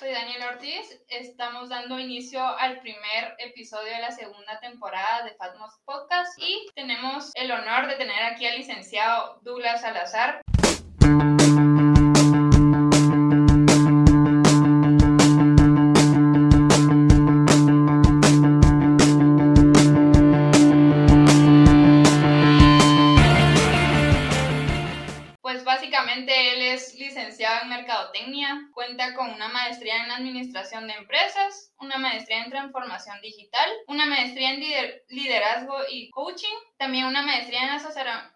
soy Daniel Ortiz. Estamos dando inicio al primer episodio de la segunda temporada de Fatmos Podcast y tenemos el honor de tener aquí al licenciado Douglas Salazar. Administración de Empresas, una maestría en Transformación Digital, una maestría en Liderazgo y Coaching, también una maestría en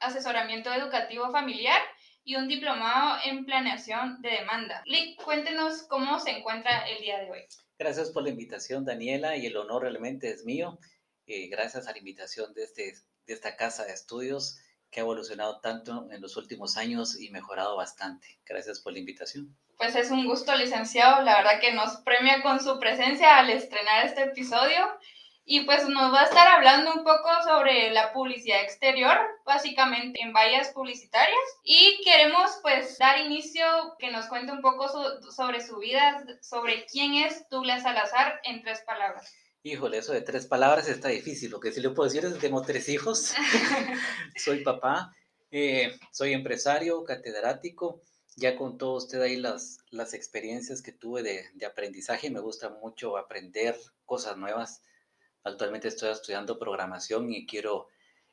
Asesoramiento Educativo Familiar y un diplomado en Planeación de Demanda. Lick, cuéntenos cómo se encuentra el día de hoy. Gracias por la invitación, Daniela, y el honor realmente es mío. Eh, gracias a la invitación de, este, de esta casa de estudios que ha evolucionado tanto en los últimos años y mejorado bastante. Gracias por la invitación. Pues es un gusto, licenciado. La verdad que nos premia con su presencia al estrenar este episodio. Y pues nos va a estar hablando un poco sobre la publicidad exterior, básicamente en vallas publicitarias. Y queremos pues dar inicio, que nos cuente un poco sobre su vida, sobre quién es Douglas Salazar en tres palabras. Híjole, eso de tres palabras está difícil. Lo que sí le puedo decir es que tengo tres hijos. soy papá, eh, soy empresario, catedrático. Ya contó usted ahí las, las experiencias que tuve de, de aprendizaje. Me gusta mucho aprender cosas nuevas. Actualmente estoy estudiando programación y quiero,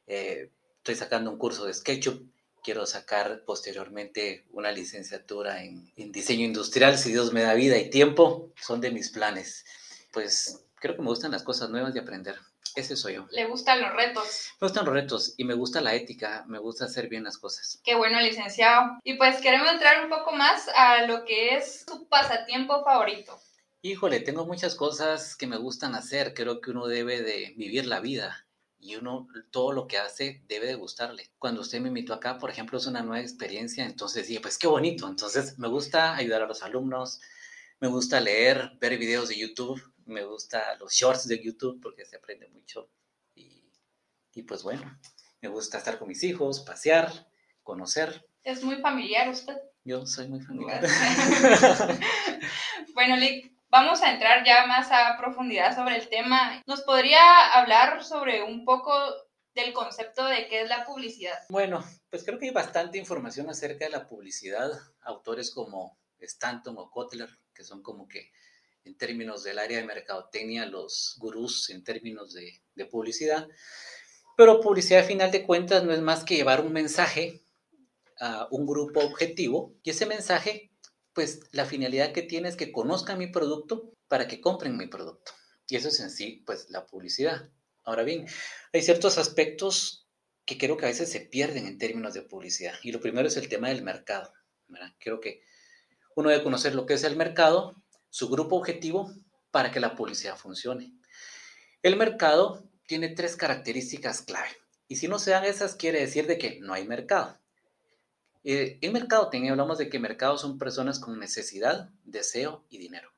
eh, estoy sacando un curso de SketchUp. Quiero sacar posteriormente una licenciatura en, en diseño industrial, si Dios me da vida y tiempo. Son de mis planes. Pues creo que me gustan las cosas nuevas y aprender. Ese soy yo. ¿Le gustan los retos? Me gustan los retos y me gusta la ética, me gusta hacer bien las cosas. Qué bueno, licenciado. Y pues queremos entrar un poco más a lo que es su pasatiempo favorito. Híjole, tengo muchas cosas que me gustan hacer. Creo que uno debe de vivir la vida y uno todo lo que hace debe de gustarle. Cuando usted me invitó acá, por ejemplo, es una nueva experiencia, entonces dije, pues qué bonito. Entonces me gusta ayudar a los alumnos, me gusta leer, ver videos de YouTube, me gusta los shorts de YouTube porque se aprende mucho. Y, pues bueno, me gusta estar con mis hijos, pasear, conocer. Es muy familiar usted. Yo soy muy familiar. bueno, Lick, vamos a entrar ya más a profundidad sobre el tema. ¿Nos podría hablar sobre un poco del concepto de qué es la publicidad? Bueno, pues creo que hay bastante información acerca de la publicidad. Autores como Stanton o Kotler, que son como que en términos del área de mercadotecnia, los gurús en términos de, publicidad. Pero publicidad, a final de cuentas, no es más que llevar un mensaje a un grupo objetivo y ese mensaje, pues la finalidad que tiene es que conozcan mi producto para que compren mi producto. Y eso es en sí, pues, la publicidad. Ahora bien, hay ciertos aspectos que creo que a veces se pierden en términos de publicidad. Y lo primero es el tema del mercado. Creo que uno debe conocer lo que es el mercado su grupo objetivo para que la publicidad funcione. El mercado tiene tres características clave. Y si no se dan esas, quiere decir de que no hay mercado. Eh, en mercado hablamos de que mercado son personas con necesidad, deseo y dinero.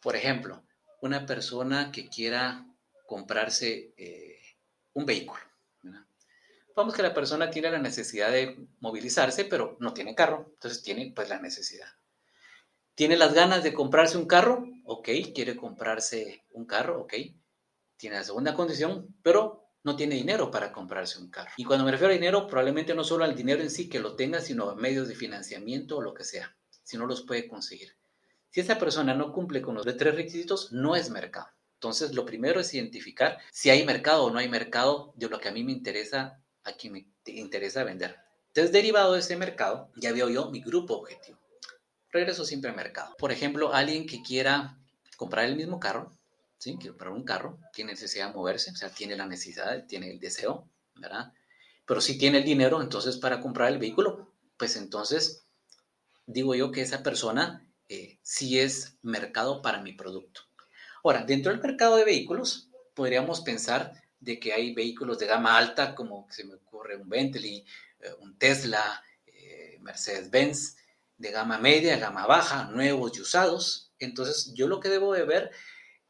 Por ejemplo, una persona que quiera comprarse eh, un vehículo. Vamos que la persona tiene la necesidad de movilizarse, pero no tiene carro, entonces tiene pues la necesidad. ¿Tiene las ganas de comprarse un carro? Ok, quiere comprarse un carro, ok. Tiene la segunda condición, pero no tiene dinero para comprarse un carro. Y cuando me refiero a dinero, probablemente no solo al dinero en sí que lo tenga, sino a medios de financiamiento o lo que sea, si no los puede conseguir. Si esa persona no cumple con los tres requisitos, no es mercado. Entonces, lo primero es identificar si hay mercado o no hay mercado de lo que a mí me interesa, a quien me interesa vender. Entonces, derivado de ese mercado, ya veo yo mi grupo objetivo regreso siempre al mercado. Por ejemplo, alguien que quiera comprar el mismo carro, ¿sí? Quiere comprar un carro, tiene necesidad de moverse, o sea, tiene la necesidad, tiene el deseo, ¿verdad? Pero si tiene el dinero, entonces para comprar el vehículo, pues entonces digo yo que esa persona eh, sí es mercado para mi producto. Ahora, dentro del mercado de vehículos, podríamos pensar de que hay vehículos de gama alta, como se me ocurre un Bentley, eh, un Tesla, eh, Mercedes-Benz, de gama media, gama baja, nuevos y usados. Entonces, yo lo que debo de ver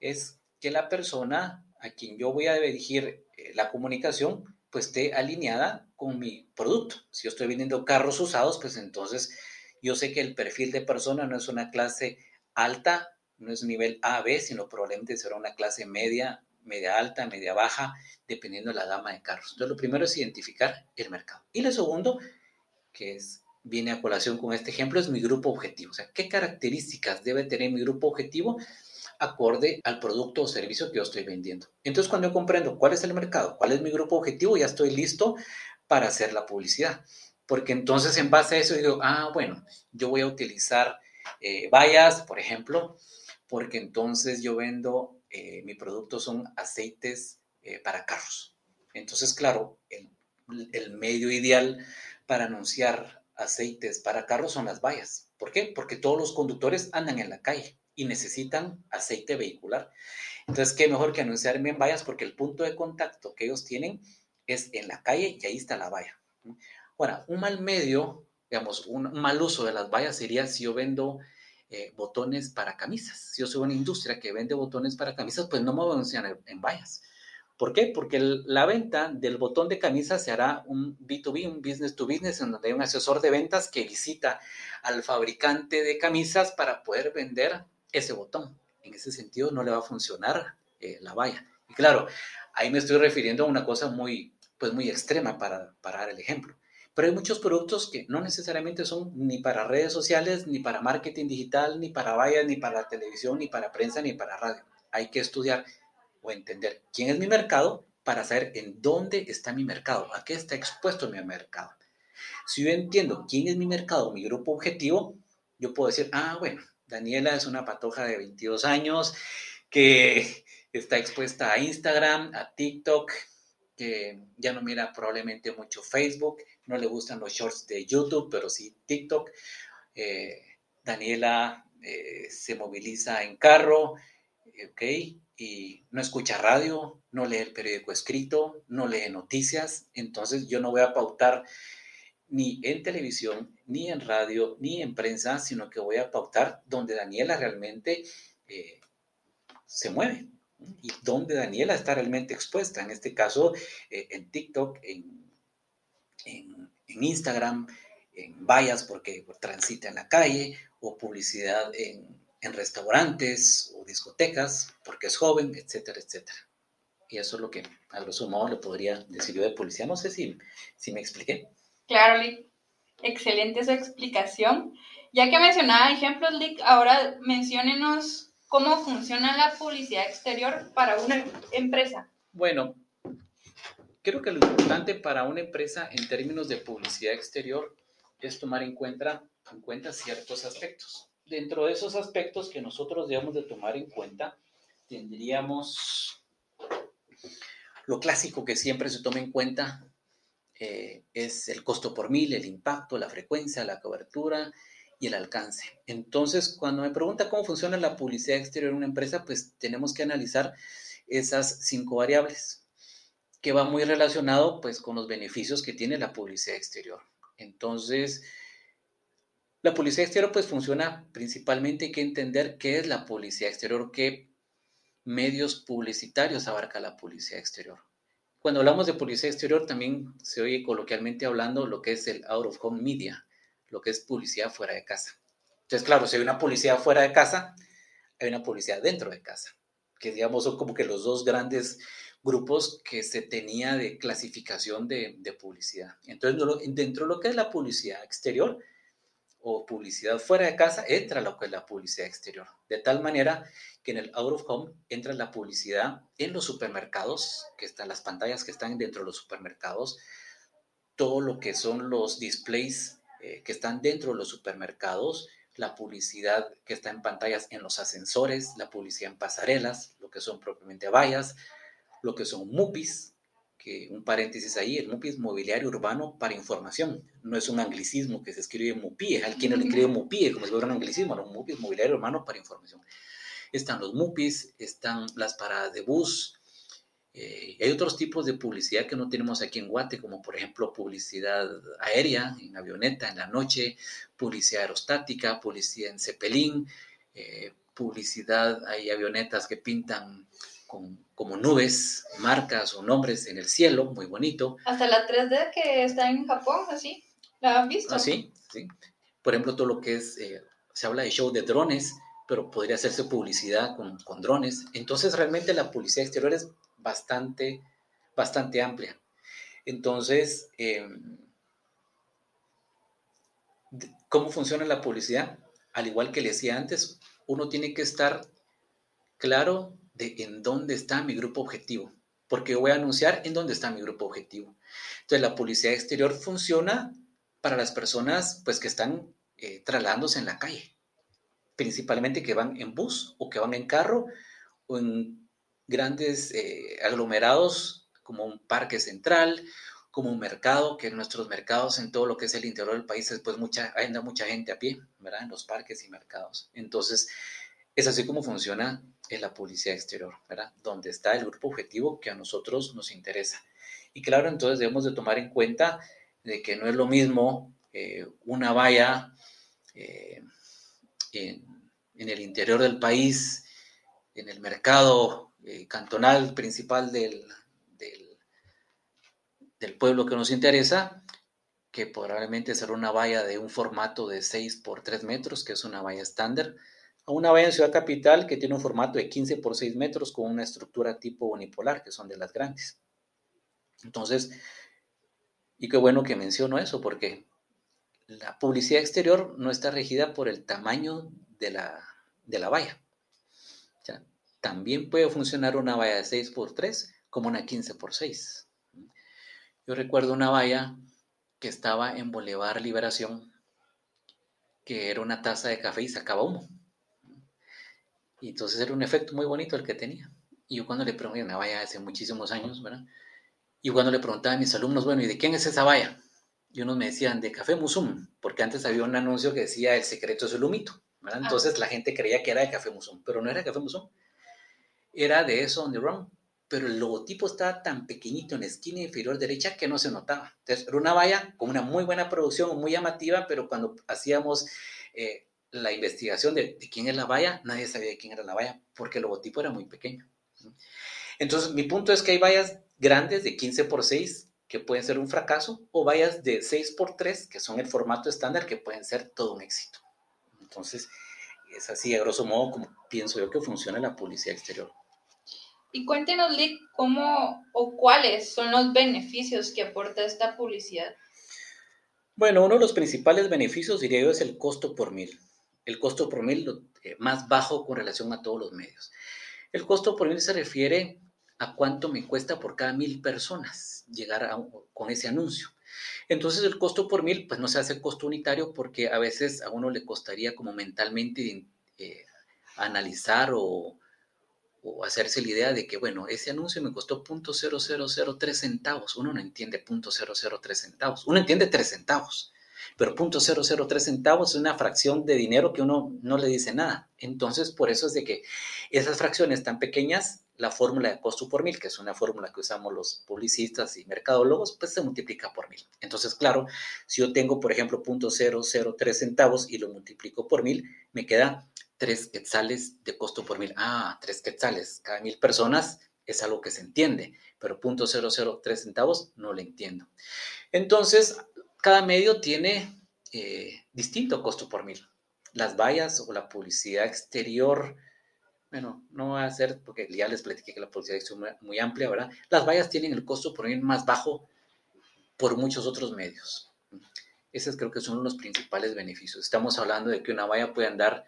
es que la persona a quien yo voy a dirigir eh, la comunicación, pues esté alineada con mi producto. Si yo estoy vendiendo carros usados, pues entonces yo sé que el perfil de persona no es una clase alta, no es nivel A, B, sino probablemente será una clase media, media alta, media baja, dependiendo de la gama de carros. Entonces, lo primero es identificar el mercado. Y lo segundo, que es, viene a colación con este ejemplo, es mi grupo objetivo. O sea, ¿qué características debe tener mi grupo objetivo? acorde al producto o servicio que yo estoy vendiendo. Entonces, cuando yo comprendo cuál es el mercado, cuál es mi grupo objetivo, ya estoy listo para hacer la publicidad. Porque entonces, en base a eso, digo, ah, bueno, yo voy a utilizar eh, vallas, por ejemplo, porque entonces yo vendo, eh, mi producto son aceites eh, para carros. Entonces, claro, el, el medio ideal para anunciar aceites para carros son las vallas. ¿Por qué? Porque todos los conductores andan en la calle y necesitan aceite vehicular. Entonces, qué mejor que anunciarme en vallas porque el punto de contacto que ellos tienen es en la calle y ahí está la valla. Ahora, un mal medio, digamos, un, mal uso de las vallas sería si yo vendo eh, botones para camisas. Si yo soy una industria que vende botones para camisas, pues no me voy a anunciar en, vallas. ¿Por qué? Porque la venta del botón de camisa se hará un B2B, un business to business, en donde hay un asesor de ventas que visita al fabricante de camisas para poder vender ese botón. En ese sentido no le va a funcionar eh, la valla. Y claro, ahí me estoy refiriendo a una cosa muy, pues muy extrema para, para dar el ejemplo. Pero hay muchos productos que no necesariamente son ni para redes sociales, ni para marketing digital, ni para vallas, ni para televisión, ni para prensa, ni para radio. Hay que estudiar entender quién es mi mercado para saber en dónde está mi mercado, a qué está expuesto mi mercado. Si yo entiendo quién es mi mercado, mi grupo objetivo, yo puedo decir, ah, bueno, Daniela es una patoja de 22 años que está expuesta a Instagram, a TikTok, que ya no mira probablemente mucho Facebook, no le gustan los shorts de YouTube, pero sí TikTok. Eh, Daniela eh, se moviliza en carro, ¿ok? Y no escucha radio, no lee el periódico escrito, no lee noticias, entonces yo no voy a pautar ni en televisión, ni en radio, ni en prensa, sino que voy a pautar donde Daniela realmente eh, se mueve y donde Daniela está realmente expuesta. En este caso, eh, en TikTok, en, Instagram, en vallas porque transita en la calle, o publicidad en, en restaurantes o discotecas porque es joven, etcétera, etcétera. Y eso es lo que a grosso modo le podría decir yo de policía. No sé si, si me expliqué. Claro, Lick. Excelente su explicación. Ya que mencionaba ejemplos, Lick, ahora menciónenos cómo funciona la publicidad exterior para una empresa. Bueno, creo que lo importante para una empresa en términos de publicidad exterior es tomar en cuenta, en cuenta ciertos aspectos. Dentro de esos aspectos que nosotros debemos de tomar en cuenta, tendríamos lo clásico que siempre se toma en cuenta eh, es el costo por mil, el impacto, la frecuencia, la cobertura y el alcance. Entonces, cuando me pregunta cómo funciona la publicidad exterior en una empresa, pues tenemos que analizar esas cinco variables, que va muy relacionado pues con los beneficios que tiene la publicidad exterior. Entonces, la publicidad exterior pues funciona principalmente, hay que entender qué es la publicidad exterior, qué medios publicitarios abarca la publicidad exterior. Cuando hablamos de publicidad exterior, también se oye coloquialmente hablando lo que es el out of home media, lo que es publicidad fuera de casa. Entonces, claro, si hay una publicidad fuera de casa, hay una publicidad dentro de casa, que digamos son como que los dos grandes grupos que se tenía de clasificación de, de publicidad. Entonces, dentro de lo que es la publicidad exterior, o publicidad fuera de casa, entra lo que es la publicidad exterior. De tal manera que en el out of home entra la publicidad en los supermercados, que están las pantallas que están dentro de los supermercados, todo lo que son los displays eh, que están dentro de los supermercados, la publicidad que está en pantallas en los ascensores, la publicidad en pasarelas, lo que son propiamente vallas, lo que son MUPIs, un paréntesis ahí, el MUPI es mobiliario urbano para información, no es un anglicismo que se escribe MUPI, es alguien le escribe MUPI, como si fuera un anglicismo, no, MUPI es mobiliario urbano para información. Están los MUPIs, están las paradas de bus, eh, hay otros tipos de publicidad que no tenemos aquí en Guate, como por ejemplo publicidad aérea, en avioneta, en la noche, publicidad aerostática, publicidad en cepelín, eh, publicidad, hay avionetas que pintan con, como nubes, marcas o nombres en el cielo, muy bonito. Hasta la 3D que está en Japón, así, ¿la han visto? Ah, sí. Por ejemplo, todo lo que es, eh, se habla de show de drones, pero podría hacerse publicidad con, con drones. Entonces, realmente la publicidad exterior es bastante, bastante amplia. Entonces, em, ¿cómo funciona la publicidad? Al igual que le decía antes, uno tiene que estar claro de en dónde está mi grupo objetivo, porque voy a anunciar en dónde está mi grupo objetivo. Entonces, la publicidad exterior funciona para las personas pues, que están eh, trasladándose en la calle, principalmente que van en bus o que van en carro o en grandes eh, aglomerados como un parque central, como un mercado, que nuestros mercados en todo lo que es el interior del país, pues mucha, anda mucha gente a pie, ¿verdad? En los parques y mercados. Entonces, es así como funciona en la publicidad exterior, ¿verdad? Donde está el grupo objetivo que a nosotros nos interesa. Y claro, entonces debemos de tomar en cuenta de que no es lo mismo eh, una valla eh, en, el interior del país, en el mercado eh, cantonal principal del, del, pueblo que nos interesa, que probablemente será una valla de un formato de 6 por 3 metros, que es una valla estándar, a una valla en Ciudad Capital que tiene un formato de 15 por 6 metros con una estructura tipo unipolar, que son de las grandes. Entonces, y qué bueno que menciono eso, porque la publicidad exterior no está regida por el tamaño de la, de la valla. también puede funcionar una valla de 6 por 3 como una 15 por 6. Yo recuerdo una valla que estaba en Boulevard Liberación, que era una taza de café y sacaba humo. Y entonces era un efecto muy bonito el que tenía. Y yo cuando le pregunté, una valla hace muchísimos años, ¿verdad? Y cuando le preguntaba a mis alumnos, bueno, ¿y de quién es esa valla? Y unos me decían, de Café Musum, porque antes había un anuncio que decía, el secreto es el humito, ¿verdad? Ah. Entonces la gente creía que era de Café Musum, pero no era de Café Musum. Era de eso on the run. Pero el logotipo estaba tan pequeñito en la esquina inferior derecha que no se notaba. Entonces era una valla con una muy buena producción, muy llamativa, pero cuando hacíamos eh, la investigación de, de, quién es la valla, nadie sabía de quién era la valla, porque el logotipo era muy pequeño. Entonces, mi punto es que hay vallas grandes de 15 por 6 que pueden ser un fracaso o vallas de 6 por 3 que son el formato estándar que pueden ser todo un éxito. Entonces, es así, a grosso modo, como pienso yo que funciona la publicidad exterior. Y cuéntenos, Lick, cómo o cuáles son los beneficios que aporta esta publicidad. Bueno, uno de los principales beneficios, diría yo, es el costo por mil. El costo por mil eh, más bajo con relación a todos los medios. El costo por mil se refiere a cuánto me cuesta por cada mil personas llegar con ese anuncio. Entonces el costo por mil, pues no se hace costo unitario porque a veces a uno le costaría como mentalmente eh, analizar o, hacerse la idea de que, bueno, ese anuncio me costó .0003 centavos. Uno no entiende .003 centavos. Uno entiende 3 centavos. Pero .003 centavos es una fracción de dinero que uno no le dice nada. Entonces, por eso es de que esas fracciones tan pequeñas la fórmula de costo por mil, que es una fórmula que usamos los publicistas y mercadólogos, pues se multiplica por mil. Entonces, claro, si yo tengo, por ejemplo, .003 centavos y lo multiplico por mil, me queda 3 quetzales de costo por mil. Ah, 3 quetzales cada mil personas es algo que se entiende, pero .003 centavos no lo entiendo. Entonces, cada medio tiene eh, distinto costo por mil. Las vallas o la publicidad exterior bueno, no va a ser, porque ya les platiqué que la publicidad es muy, amplia, ¿verdad? Las vallas tienen el costo por ir más bajo por muchos otros medios. Esos creo que son los principales beneficios. Estamos hablando de que una valla puede andar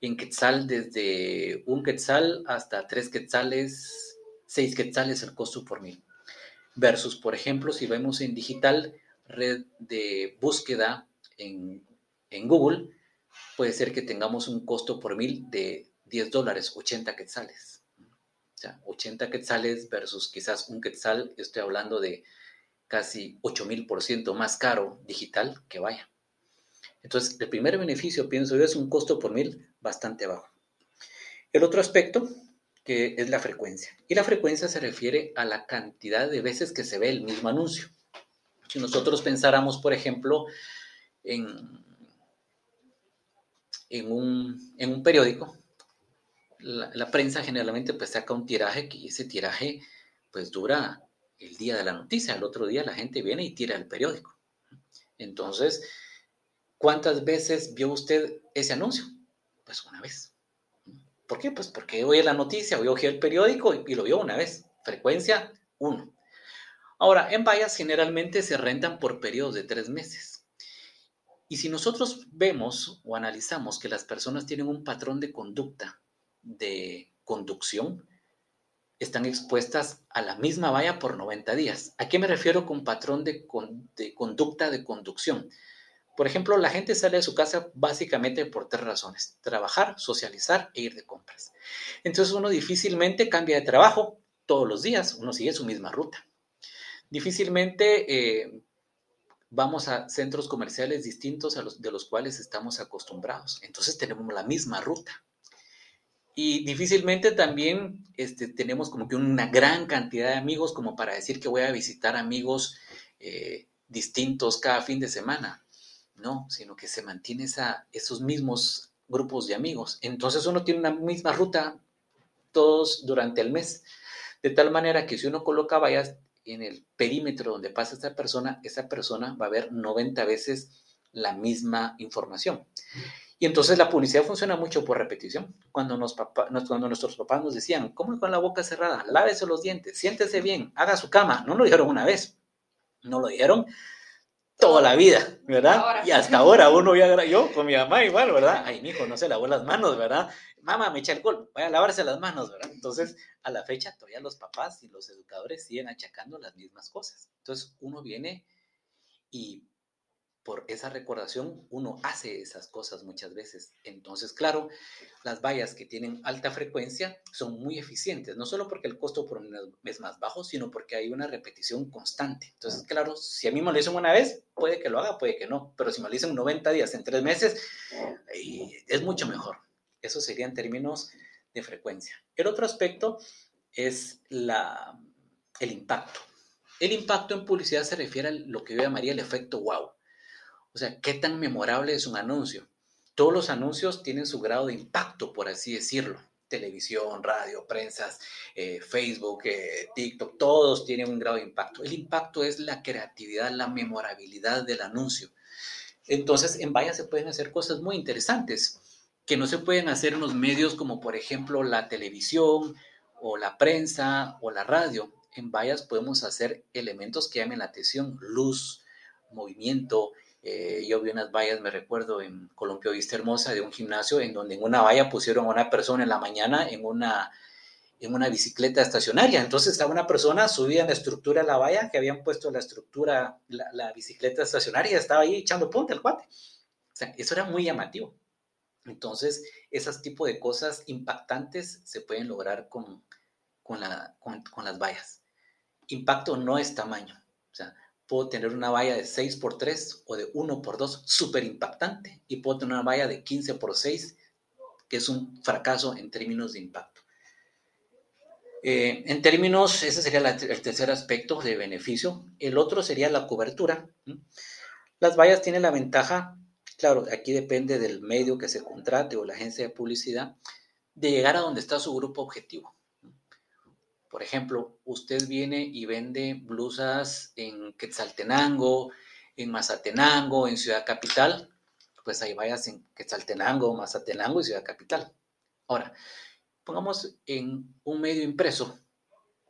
en quetzal desde un quetzal hasta tres quetzales, seis quetzales el costo por mil. Versus, por ejemplo, si vemos en digital, red de búsqueda en, en Google, puede ser que tengamos un costo por mil de 10 dólares, 80 quetzales. O sea, 80 quetzales versus quizás un quetzal, estoy hablando de casi 8000% más caro digital que vaya. Entonces, el primer beneficio, pienso yo, es un costo por mil bastante bajo. El otro aspecto, que es la frecuencia. Y la frecuencia se refiere a la cantidad de veces que se ve el mismo anuncio. Si nosotros pensáramos, por ejemplo, en, un, periódico, la, prensa generalmente pues saca un tiraje que ese tiraje pues dura el día de la noticia, el otro día la gente viene y tira el periódico. Entonces, ¿cuántas veces vio usted ese anuncio? Pues una vez. ¿Por qué? Pues porque oye la noticia, oí el periódico y, lo vio una vez. Frecuencia, uno. Ahora, en vallas generalmente se rentan por periodos de tres meses. Y si nosotros vemos o analizamos que las personas tienen un patrón de conducta, de conducción, están expuestas a la misma valla por 90 días. ¿A qué me refiero con patrón de, de conducta de conducción? Por ejemplo, la gente sale de su casa básicamente por tres razones. Trabajar, socializar e ir de compras. Entonces uno difícilmente cambia de trabajo todos los días, uno sigue su misma ruta. Difícilmente eh, vamos a centros comerciales distintos a los de los cuales estamos acostumbrados. Entonces tenemos la misma ruta. Y difícilmente también este, tenemos como que una gran cantidad de amigos como para decir que voy a visitar amigos eh, distintos cada fin de semana. No, sino que se mantiene esa, esos mismos grupos de amigos. Entonces uno tiene una misma ruta todos durante el mes. De tal manera que si uno coloca vallas en el perímetro donde pasa esta persona, esa persona va a ver 90 veces la misma información. Y entonces la publicidad funciona mucho por repetición. Cuando, nos cuando nuestros papás nos decían, ¿cómo con la boca cerrada? Lávese los dientes, siéntese bien, haga su cama. No lo dijeron una vez, no lo dijeron toda la vida, ¿verdad? Y hasta ahora uno ya, yo con mi mamá igual, ¿verdad? Ay, mi hijo no se lavó las manos, ¿verdad? Mamá, me echa alcohol, vaya a lavarse las manos, ¿verdad? Entonces, a la fecha todavía los papás y los educadores siguen achacando las mismas cosas. Entonces, uno viene y por esa recordación uno hace esas cosas muchas veces. Entonces, claro, las vallas que tienen alta frecuencia son muy eficientes, no solo porque el costo es más bajo, sino porque hay una repetición constante. Entonces, claro, si a mí me lo dicen una vez, puede que lo haga, puede que no, pero si me lo dicen 90 días en tres meses, es mucho mejor. Eso sería en términos de frecuencia. El otro aspecto es el impacto. El impacto en publicidad se refiere a lo que yo llamaría el efecto wow. O sea, ¿qué tan memorable es un anuncio? Todos los anuncios tienen su grado de impacto, por así decirlo. Televisión, radio, prensas, eh, Facebook, eh, TikTok, todos tienen un grado de impacto. El impacto es la creatividad, la memorabilidad del anuncio. Entonces, en Vaya se pueden hacer cosas muy interesantes que no se pueden hacer en los medios como por ejemplo la televisión o la prensa o la radio. En vallas podemos hacer elementos que llamen la atención, luz, movimiento, eh, yo vi unas vallas, me recuerdo, en Colombia Vista Hermosa, de un gimnasio, en donde en una valla pusieron a una persona en la mañana en una, en una bicicleta estacionaria. Entonces a una persona subía en la estructura de la valla, que habían puesto la estructura, la, bicicleta estacionaria, estaba ahí echando punta el cuate. O eso era muy llamativo. Entonces, esos tipos de cosas impactantes se pueden lograr con, con, la, con, con las vallas. Impacto no es tamaño. O sea, puedo tener una valla de 6 por 3 o de 1 por 2 súper impactante y puedo tener una valla de 15 por 6 que es un fracaso en términos de impacto. Eh, en términos, ese sería el tercer aspecto de beneficio. El otro sería la cobertura. Las vallas tienen la ventaja, claro, aquí depende del medio que se contrate o la agencia de publicidad, de llegar a donde está su grupo objetivo. Por ejemplo, usted viene y vende blusas en Quetzaltenango, en Mazatenango, en Ciudad Capital, pues ahí vayas en Quetzaltenango, Mazatenango y Ciudad Capital. Ahora, pongamos en un medio impreso,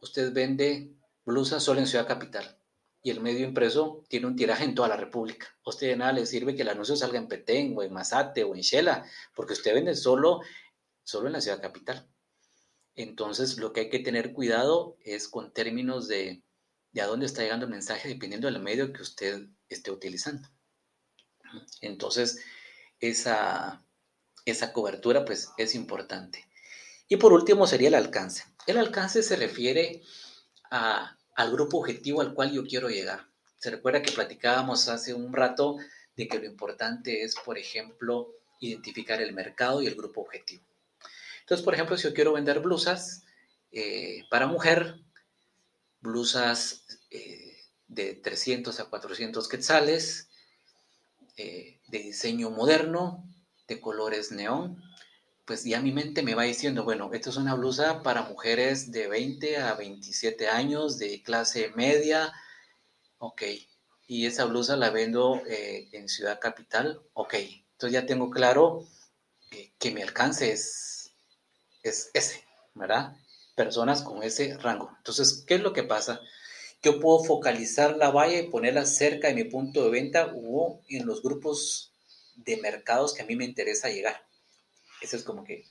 usted vende blusas solo en Ciudad Capital y el medio impreso tiene un tiraje en toda la República. A usted de nada le sirve que el anuncio salga en Petén o en Mazate o en Shela, porque usted vende solo, solo en la Ciudad Capital. Entonces, lo que hay que tener cuidado es con términos de, a dónde está llegando el mensaje dependiendo del medio que usted esté utilizando. Entonces, esa, esa cobertura pues es importante. Y por último sería el alcance. El alcance se refiere al grupo objetivo al cual yo quiero llegar. Se recuerda que platicábamos hace un rato de que lo importante es, por ejemplo, identificar el mercado y el grupo objetivo. Entonces, por ejemplo, si yo quiero vender blusas eh, para mujer, blusas eh, de 300 a 400 quetzales, eh, de diseño moderno, de colores neón, pues ya mi mente me va diciendo, bueno, esto es una blusa para mujeres de 20 a 27 años, de clase media, ok, y esa blusa la vendo en Ciudad Capital, ok, entonces ya tengo claro que mi alcance es es ese, ¿verdad? Personas con ese rango. Entonces, ¿qué es lo que pasa? Yo puedo focalizar la valla y ponerla cerca de mi punto de venta o en los grupos de mercados que a mí me interesa llegar. Eso es como que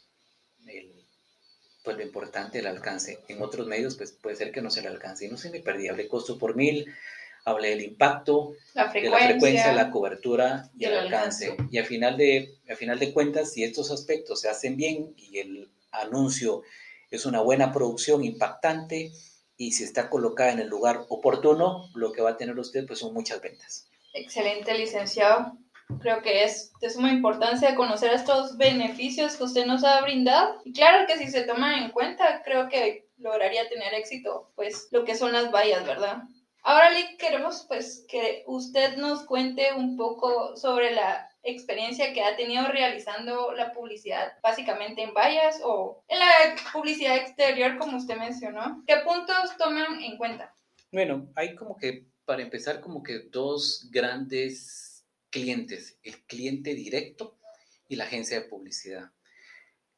pues lo importante, el alcance. En otros medios pues puede ser que no se le alcance y no se me perdí. Hablé costo por mil, hablé del impacto, la de la frecuencia, la cobertura y, el alcance. Y al final, de, al final de cuentas, si estos aspectos se hacen bien y el anuncio es una buena producción impactante y si está colocada en el lugar oportuno, lo que va a tener usted pues son muchas ventas. Excelente, licenciado. Creo que es de suma importancia conocer estos beneficios que usted nos ha brindado. Y claro que si se toman en cuenta, creo que lograría tener éxito, pues lo que son las vallas, ¿verdad? Ahora, Lick, queremos pues que usted nos cuente un poco sobre la experiencia que ha tenido realizando la publicidad, básicamente en vallas o en la publicidad exterior, como usted mencionó. ¿Qué puntos toman en cuenta? Bueno, hay como que, para empezar, como que dos grandes clientes, el cliente directo y la agencia de publicidad.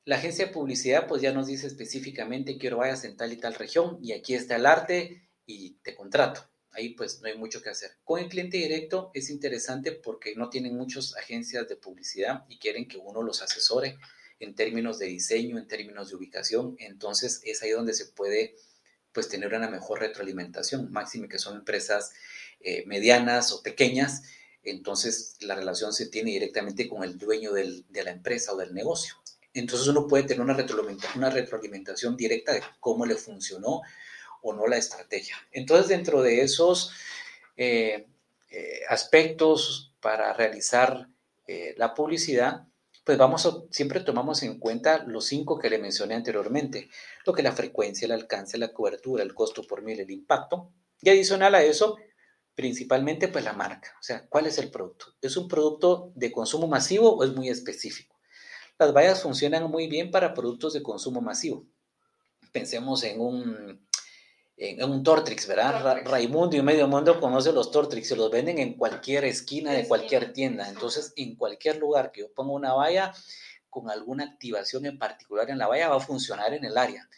La agencia de publicidad pues ya nos dice específicamente quiero vayas en tal y tal región y aquí está el arte y te contrato ahí pues no hay mucho que hacer. Con el cliente directo es interesante porque no tienen muchas agencias de publicidad y quieren que uno los asesore en términos de diseño, en términos de ubicación. Entonces es ahí donde se puede pues tener una mejor retroalimentación, máxime que son empresas eh, medianas o pequeñas. Entonces la relación se tiene directamente con el dueño de la empresa o del negocio. Entonces uno puede tener una retroalimentación directa de cómo le funcionó, o no la estrategia. Entonces, dentro de esos eh, eh, aspectos para realizar eh, la publicidad, pues vamos siempre tomamos en cuenta los cinco que le mencioné anteriormente, lo que es la frecuencia, el alcance, la cobertura, el costo por mil, el impacto, y adicional a eso, principalmente pues la marca, o sea, ¿cuál es el producto? ¿Es un producto de consumo masivo o es muy específico? Las vallas funcionan muy bien para productos de consumo masivo. Pensemos en un en un Tortrix, ¿verdad? Raimundo y medio mundo conoce los Tortrix, se los venden en cualquier esquina de cualquier tienda. Entonces, en cualquier lugar que yo ponga una valla con alguna activación en particular en la valla, va a funcionar en el área.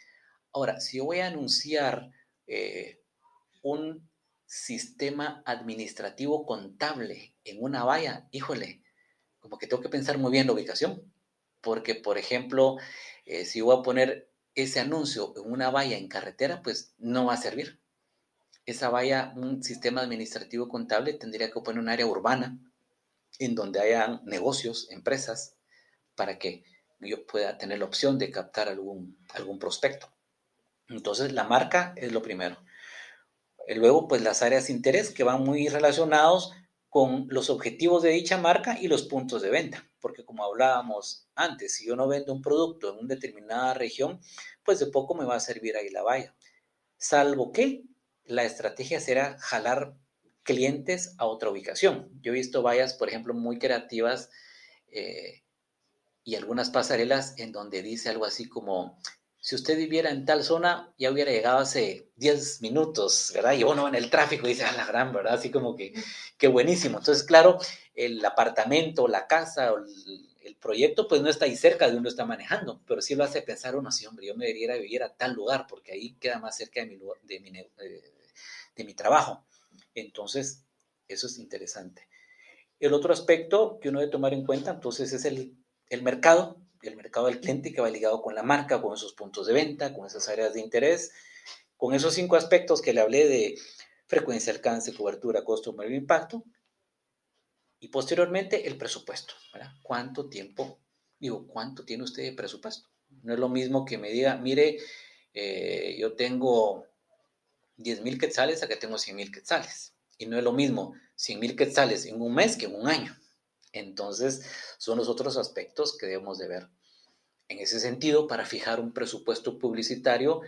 Ahora, si yo voy a anunciar eh, un sistema administrativo contable en una valla, híjole, como que tengo que pensar muy bien la ubicación. Porque, por ejemplo, eh, si voy a poner ese anuncio en una valla en carretera, pues no va a servir. Esa valla, un sistema administrativo contable, tendría que poner un área urbana en donde haya negocios, empresas, para que yo pueda tener la opción de captar algún, algún prospecto. Entonces, la marca es lo primero. Luego, pues las áreas de interés que van muy relacionados con los objetivos de dicha marca y los puntos de venta. Porque como hablábamos antes, si yo no vendo un producto en una determinada región, pues de poco me va a servir ahí la valla. Salvo que la estrategia será jalar clientes a otra ubicación. Yo he visto vallas, por ejemplo, muy creativas eh, y algunas pasarelas en donde dice algo así como, si usted viviera en tal zona, ya hubiera llegado hace 10 minutos, ¿verdad? Y uno en el tráfico dice, a la gran, ¿verdad? Así como que, qué buenísimo. Entonces, claro, el apartamento, la casa o el, proyecto, pues no está ahí cerca de uno está manejando, pero sí lo hace pensar uno, sí, hombre, yo me debería vivir a tal lugar, porque ahí queda más cerca de mi, de mi, eh, de mi trabajo. Entonces, eso es interesante. El otro aspecto que uno debe tomar en cuenta, entonces, es el, el mercado, el mercado del cliente que va ligado con la marca, con esos puntos de venta, con esas áreas de interés, con esos cinco aspectos que le hablé de frecuencia, alcance, cobertura, costo, medio impacto. Y posteriormente el presupuesto. ¿verdad? ¿Cuánto tiempo, digo, cuánto tiene usted de presupuesto? No es lo mismo que me diga, mire, eh, yo tengo 10 mil quetzales a que tengo 100 mil quetzales. Y no es lo mismo 100 mil quetzales en un mes que en un año. Entonces, son los otros aspectos que debemos de ver. En ese sentido, para fijar un presupuesto publicitario,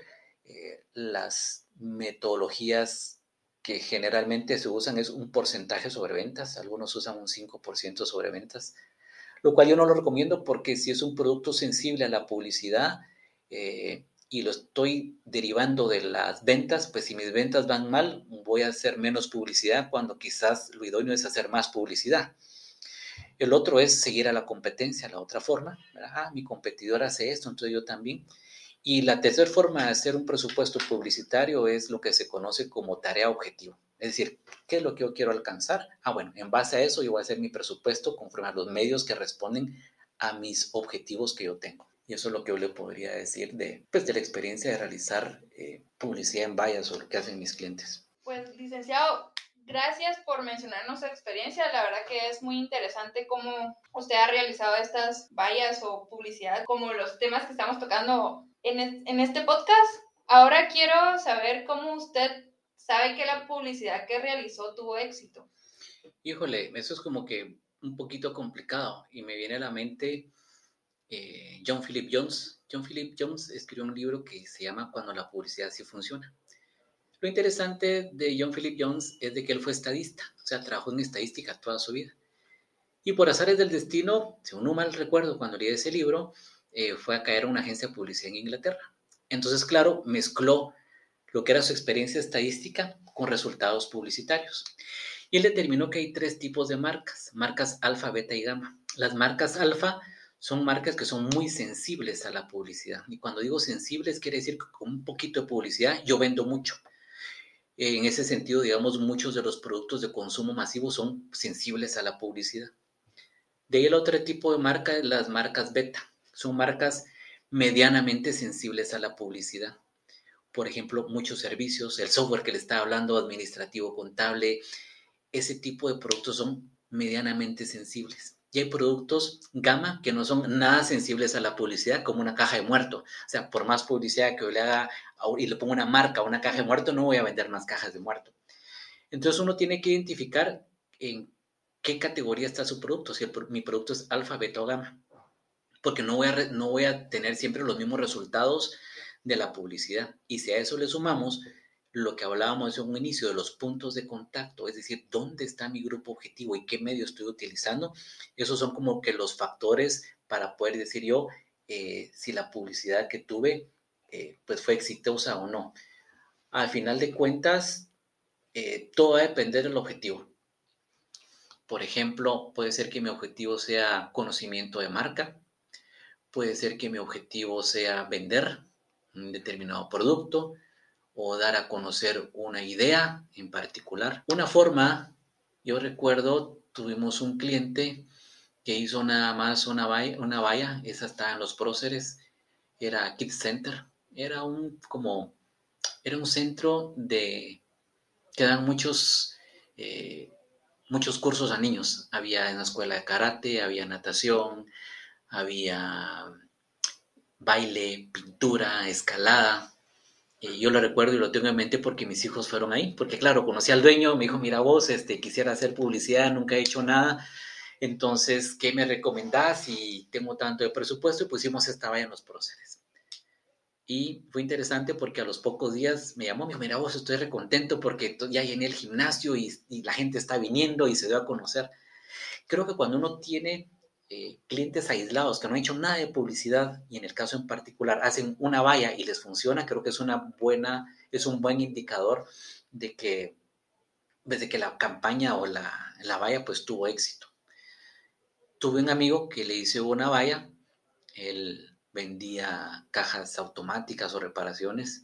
eh, las metodologías que generalmente se usan es un porcentaje sobre ventas, algunos usan un 5% sobre ventas, lo cual yo no lo recomiendo porque si es un producto sensible a la publicidad eh, y lo estoy derivando de las ventas, pues si mis ventas van mal, voy a hacer menos publicidad cuando quizás lo idóneo es hacer más publicidad. El otro es seguir a la competencia, la otra forma. Ah, mi competidor hace esto, entonces yo también. Y la tercera forma de hacer un presupuesto publicitario es lo que se conoce como tarea objetivo. Es decir, ¿qué es lo que yo quiero alcanzar? Ah, bueno, en base a eso yo voy a hacer mi presupuesto conforme a los medios que responden a mis objetivos que yo tengo. Y eso es lo que yo le podría decir de, pues, de la experiencia de realizar eh, publicidad en vallas o lo que hacen mis clientes. Pues, licenciado, gracias por mencionarnos su experiencia. La verdad que es muy interesante cómo usted ha realizado estas vallas o publicidad, como los temas que estamos tocando en, este podcast. Ahora quiero saber cómo usted sabe que la publicidad que realizó tuvo éxito. Híjole, eso es como que un poquito complicado y me viene a la mente eh, John Philip Jones. John Philip Jones escribió un libro que se llama Cuando la publicidad sí funciona. Lo interesante de John Philip Jones es de que él fue estadista, o sea, trabajó en estadística toda su vida. Y por azares del destino, según no mal recuerdo cuando leí ese libro, eh, fue a caer a una agencia de publicidad en Inglaterra. Entonces, claro, mezcló lo que era su experiencia estadística con resultados publicitarios. Y él determinó que hay tres tipos de marcas, marcas alfa, beta y gamma. Las marcas alfa son marcas que son muy sensibles a la publicidad. Y cuando digo sensibles, quiere decir que con un poquito de publicidad yo vendo mucho. En ese sentido, digamos, muchos de los productos de consumo masivo son sensibles a la publicidad. De ahí el otro tipo de marca las marcas beta. Son marcas medianamente sensibles a la publicidad. Por ejemplo, muchos servicios, el software que le estaba hablando, administrativo, contable, ese tipo de productos son medianamente sensibles. Y hay productos gama que no son nada sensibles a la publicidad, como una caja de muerto. O sea, por más publicidad que yo le haga y le ponga una marca a una caja de muerto, no voy a vender más cajas de muerto. Entonces uno tiene que identificar en qué categoría está su producto, si mi producto es alfa, beta o gamma. Porque no voy, a, no voy a tener siempre los mismos resultados de la publicidad. Y si a eso le sumamos lo que hablábamos en un inicio de los puntos de contacto, es decir, dónde está mi grupo objetivo y qué medio estoy utilizando, esos son como que los factores para poder decir yo eh, si la publicidad que tuve eh, pues fue exitosa o no. Al final de cuentas, eh, todo va a depender del objetivo. Por ejemplo, puede ser que mi objetivo sea conocimiento de marca, puede ser que mi objetivo sea vender un determinado producto, o dar a conocer una idea en particular. Una forma, yo recuerdo, tuvimos un cliente que hizo nada más una valla, una valla esa está en los próceres, era Kids Center, era un como, era un centro de, que dan muchos, eh, muchos cursos a niños. Había en la escuela de karate, había natación, había baile, pintura, escalada, yo lo recuerdo y lo tengo en mente porque mis hijos fueron ahí, porque claro, conocí al dueño, me dijo, mira vos, este, quisiera hacer publicidad, nunca he hecho nada, entonces, ¿qué me recomendás? Y tengo tanto de presupuesto y pusimos esta valla en los próceres. Y fue interesante porque a los pocos días me llamó, me dijo, mira vos, estoy recontento porque ya llené el gimnasio y, y la gente está viniendo y se dio a conocer. Creo que cuando uno tiene eh, clientes aislados que no han hecho nada de publicidad y en el caso en particular hacen una valla y les funciona, creo que es una buena, es un buen indicador de que desde que la campaña o la, la valla pues tuvo éxito. Tuve un amigo que le hice una valla, él vendía cajas automáticas o reparaciones,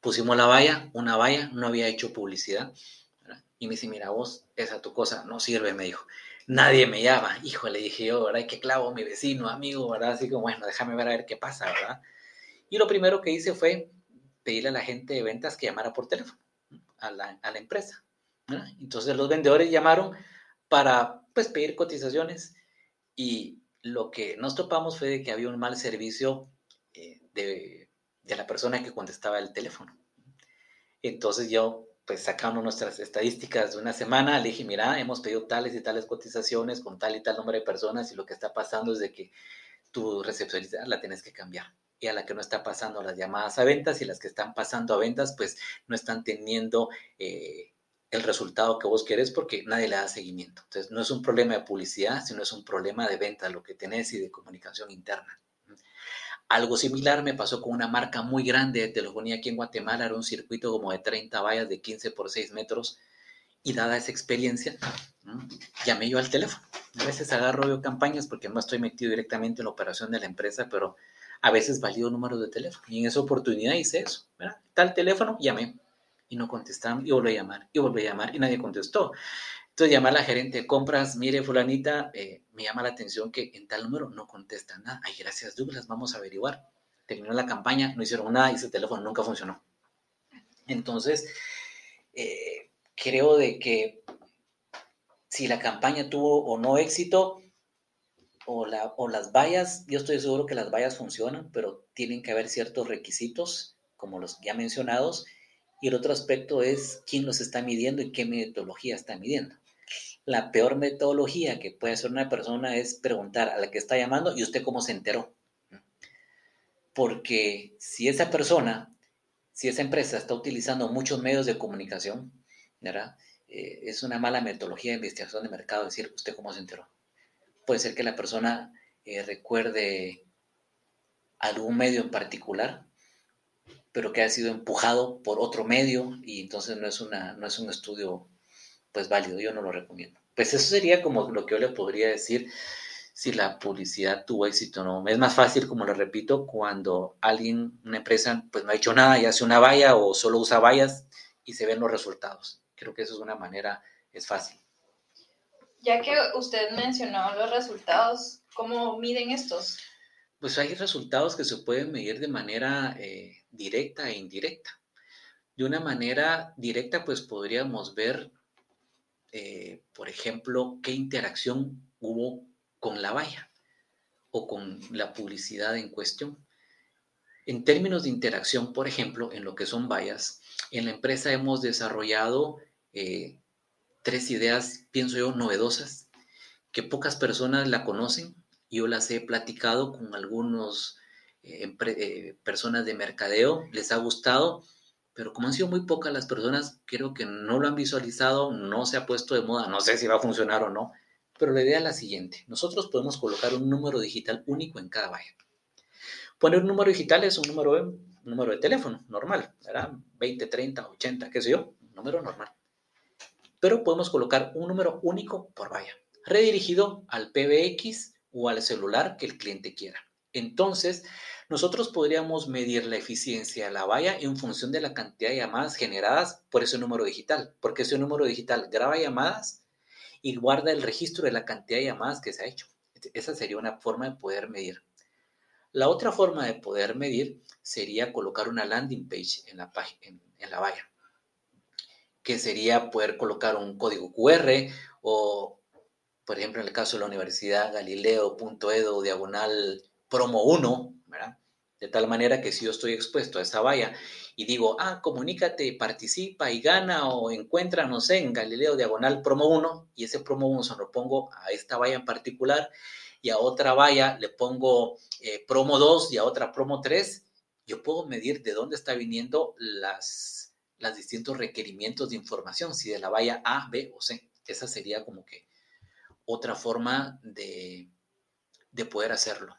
pusimos la valla, una valla, no había hecho publicidad, y me dice, mira vos, esa tu cosa no sirve, me dijo nadie me llama. Hijo, le dije yo, ¿verdad? Que clavo mi vecino, amigo, ¿verdad? Así como, bueno, déjame ver a ver qué pasa, ¿verdad? Y lo primero que hice fue pedirle a la gente de ventas que llamara por teléfono a la, a la empresa. Entonces los vendedores llamaron para, pues, pedir cotizaciones y lo que nos topamos fue de que había un mal servicio eh, de, de la persona que contestaba el teléfono. Entonces yo pues sacando nuestras estadísticas de una semana, le dije, mira, hemos pedido tales y tales cotizaciones con tal y tal número de personas y lo que está pasando es de que tu recepcionista la tienes que cambiar. Y a la que no está pasando las llamadas a ventas y las que están pasando a ventas, pues no están teniendo eh, el resultado que vos querés porque nadie le da seguimiento. Entonces, no es un problema de publicidad, sino es un problema de venta, lo que tenés y de comunicación interna. Algo similar me pasó con una marca muy grande de telefonía aquí en Guatemala, era un circuito como de 30 vallas de 15 por 6 metros y dada esa experiencia, llamé yo al teléfono A veces agarro yo campañas porque no estoy metido directamente en la operación de la empresa, pero a veces valido números de teléfono. Y en esa oportunidad hice eso. Tal teléfono, llamé. Y no contestaron. Y volví a llamar. Y volví a llamar. Y nadie contestó. Entonces llamé a la gerente de compras. Mire, fulanita, eh, me llama la atención que en tal número no contesta nada. Ay, gracias, Douglas. Vamos a averiguar. Terminó la campaña, no hicieron nada y ese teléfono nunca funcionó. Entonces, eh, creo de que si la campaña tuvo o no éxito, o, las vallas, yo estoy seguro que las vallas funcionan, pero tienen que haber ciertos requisitos, como los ya mencionados, y el otro aspecto es quién los está midiendo y qué metodología está midiendo. La peor metodología que puede hacer una persona es preguntar a la que está llamando y usted cómo se enteró. Porque si esa persona, si esa empresa está utilizando muchos medios de comunicación. Eh, es una mala metodología de investigación de mercado decir usted cómo se enteró. Puede ser que la persona eh, recuerde algún medio en particular, pero que ha sido empujado por otro medio y entonces no es, una, no es un estudio pues válido, yo no lo recomiendo. Pues eso sería como lo que yo le podría decir si la publicidad tuvo éxito o no. Es más fácil, como lo repito, cuando alguien, una empresa, pues no ha hecho nada y hace una valla o solo usa vallas y se ven los resultados. Creo que eso es una manera, es fácil. Ya que usted mencionó los resultados, ¿cómo miden estos? Pues hay resultados que se pueden medir de manera eh, directa e indirecta. De una manera directa, pues podríamos ver, eh, por ejemplo, qué interacción hubo con la valla o con la publicidad en cuestión. En términos de interacción, por ejemplo, en lo que son vallas, en la empresa hemos desarrollado eh, tres ideas, pienso yo, novedosas, que pocas personas la conocen. Yo las he platicado con algunos eh, eh, personas de mercadeo, les ha gustado, pero como han sido muy pocas las personas, creo que no lo han visualizado, no se ha puesto de moda, no sé si va a funcionar o no, pero la idea es la siguiente. Nosotros podemos colocar un número digital único en cada valla. Poner un número digital es un número, un número de teléfono normal, ¿verdad? 20, 30, 80, qué sé yo, un número normal. Pero podemos colocar un número único por valla, redirigido al PBX o al celular que el cliente quiera. Entonces, nosotros podríamos medir la eficiencia de la valla en función de la cantidad de llamadas generadas por ese número digital, porque ese número digital graba llamadas y guarda el registro de la cantidad de llamadas que se ha hecho. Esa sería una forma de poder medir. La otra forma de poder medir sería colocar una landing page en la, valla, que sería poder colocar un código QR o, por ejemplo, en el caso de la Universidad Galileo.edu diagonal promo 1, ¿verdad? De tal manera que si yo estoy expuesto a esa valla y digo, ah, comunícate, participa y gana o encuentra, no sé, en Galileo Diagonal Promo 1 y ese Promo 1 se lo pongo a esta valla en particular y a otra valla le pongo eh, Promo 2 y a otra Promo 3, yo puedo medir de dónde está viniendo las, distintos requerimientos de información, si de la valla A, B o C. Esa sería como que otra forma de, de poder hacerlo.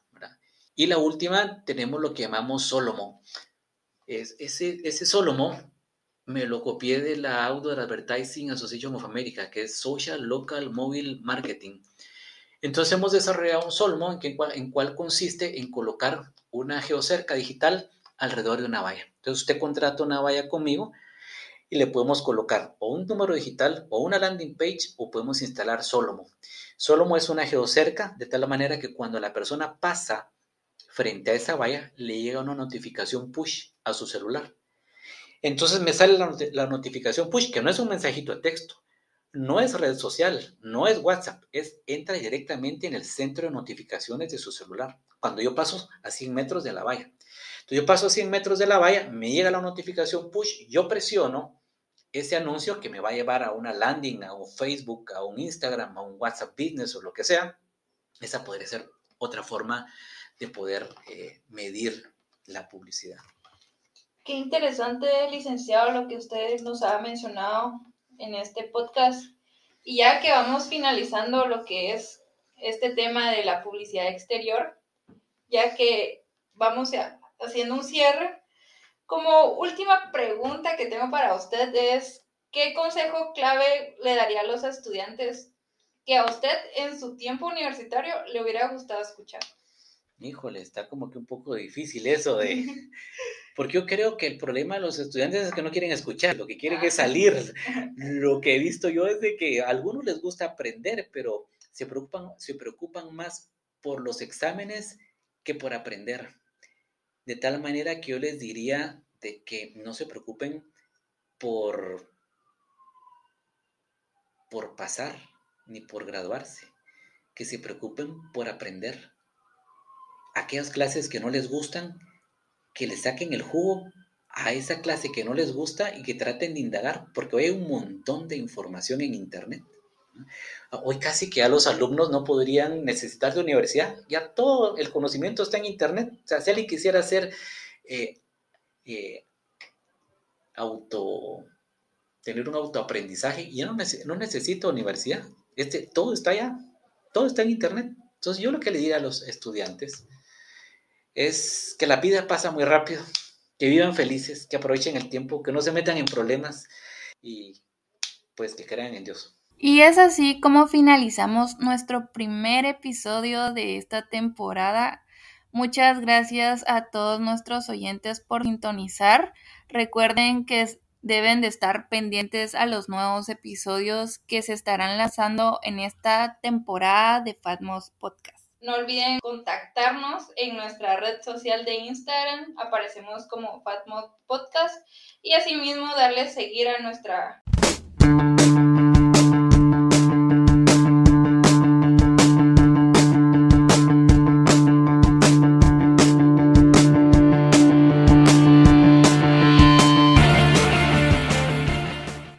Y la última tenemos lo que llamamos Solomon. Es, ese, Solomon me lo copié de la Outdoor Advertising Association of America, que es Social Local Mobile Marketing. Entonces hemos desarrollado un Solomon en, cual, en cual consiste en colocar una geocerca digital alrededor de una valla. Entonces usted contrata una valla conmigo y le podemos colocar o un número digital o una landing page o podemos instalar Solomon. Solomon es una geocerca de tal manera que cuando la persona pasa frente a esa valla le llega una notificación push a su celular. Entonces me sale la, notificación push, que no es un mensajito de texto, no es red social, no es WhatsApp, es entra directamente en el centro de notificaciones de su celular. Cuando yo paso a 100 metros de la valla. Entonces yo paso a 100 metros de la valla, me llega la notificación push, yo presiono ese anuncio que me va a llevar a una landing, a un Facebook, a un Instagram, a un WhatsApp Business o lo que sea. Esa podría ser otra forma de poder eh, medir la publicidad. Qué interesante, licenciado, lo que usted nos ha mencionado en este podcast. Y ya que vamos finalizando lo que es este tema de la publicidad exterior, ya que vamos haciendo un cierre, como última pregunta que tengo para usted es, ¿qué consejo clave le daría a los estudiantes que a usted en su tiempo universitario le hubiera gustado escuchar? Híjole, está como que un poco difícil eso de... Porque yo creo que el problema de los estudiantes es que no quieren escuchar, lo que quieren es salir. Lo que he visto yo es de que a algunos les gusta aprender, pero se preocupan, se preocupan más por los exámenes que por aprender. De tal manera que yo les diría de que no se preocupen por, por pasar ni por graduarse, que se preocupen por aprender. Aquellas clases que no les gustan, que le saquen el jugo a esa clase que no les gusta y que traten de indagar, porque hoy hay un montón de información en Internet. Hoy casi que a los alumnos no podrían necesitar de universidad, ya todo el conocimiento está en Internet. O sea, si alguien quisiera hacer eh, eh, auto, tener un autoaprendizaje, ya no, no necesito universidad. Este, todo está allá, todo está en Internet. Entonces yo lo que le diría a los estudiantes es que la vida pasa muy rápido, que vivan felices, que aprovechen el tiempo, que no se metan en problemas y pues que crean en Dios. Y es así como finalizamos nuestro primer episodio de esta temporada. Muchas gracias a todos nuestros oyentes por sintonizar. Recuerden que deben de estar pendientes a los nuevos episodios que se estarán lanzando en esta temporada de Fatmos Podcast. No olviden contactarnos en nuestra red social de Instagram, aparecemos como Fatmos Podcast. Y asimismo darle seguir a nuestra